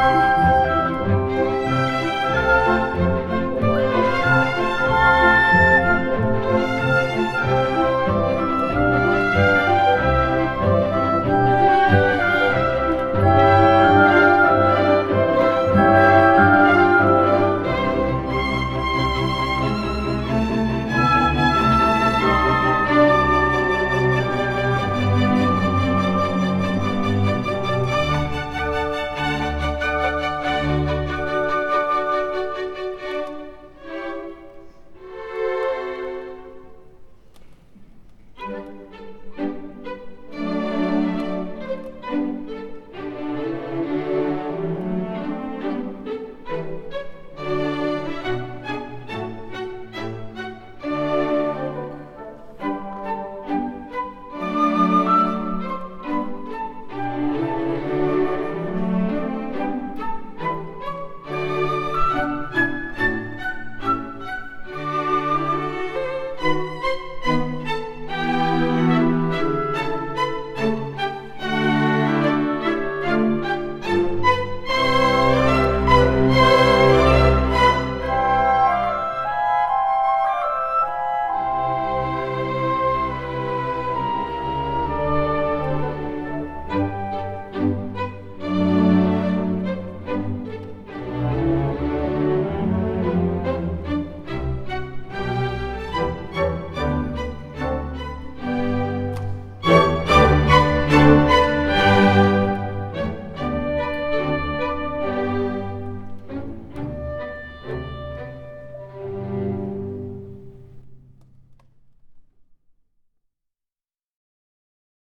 oh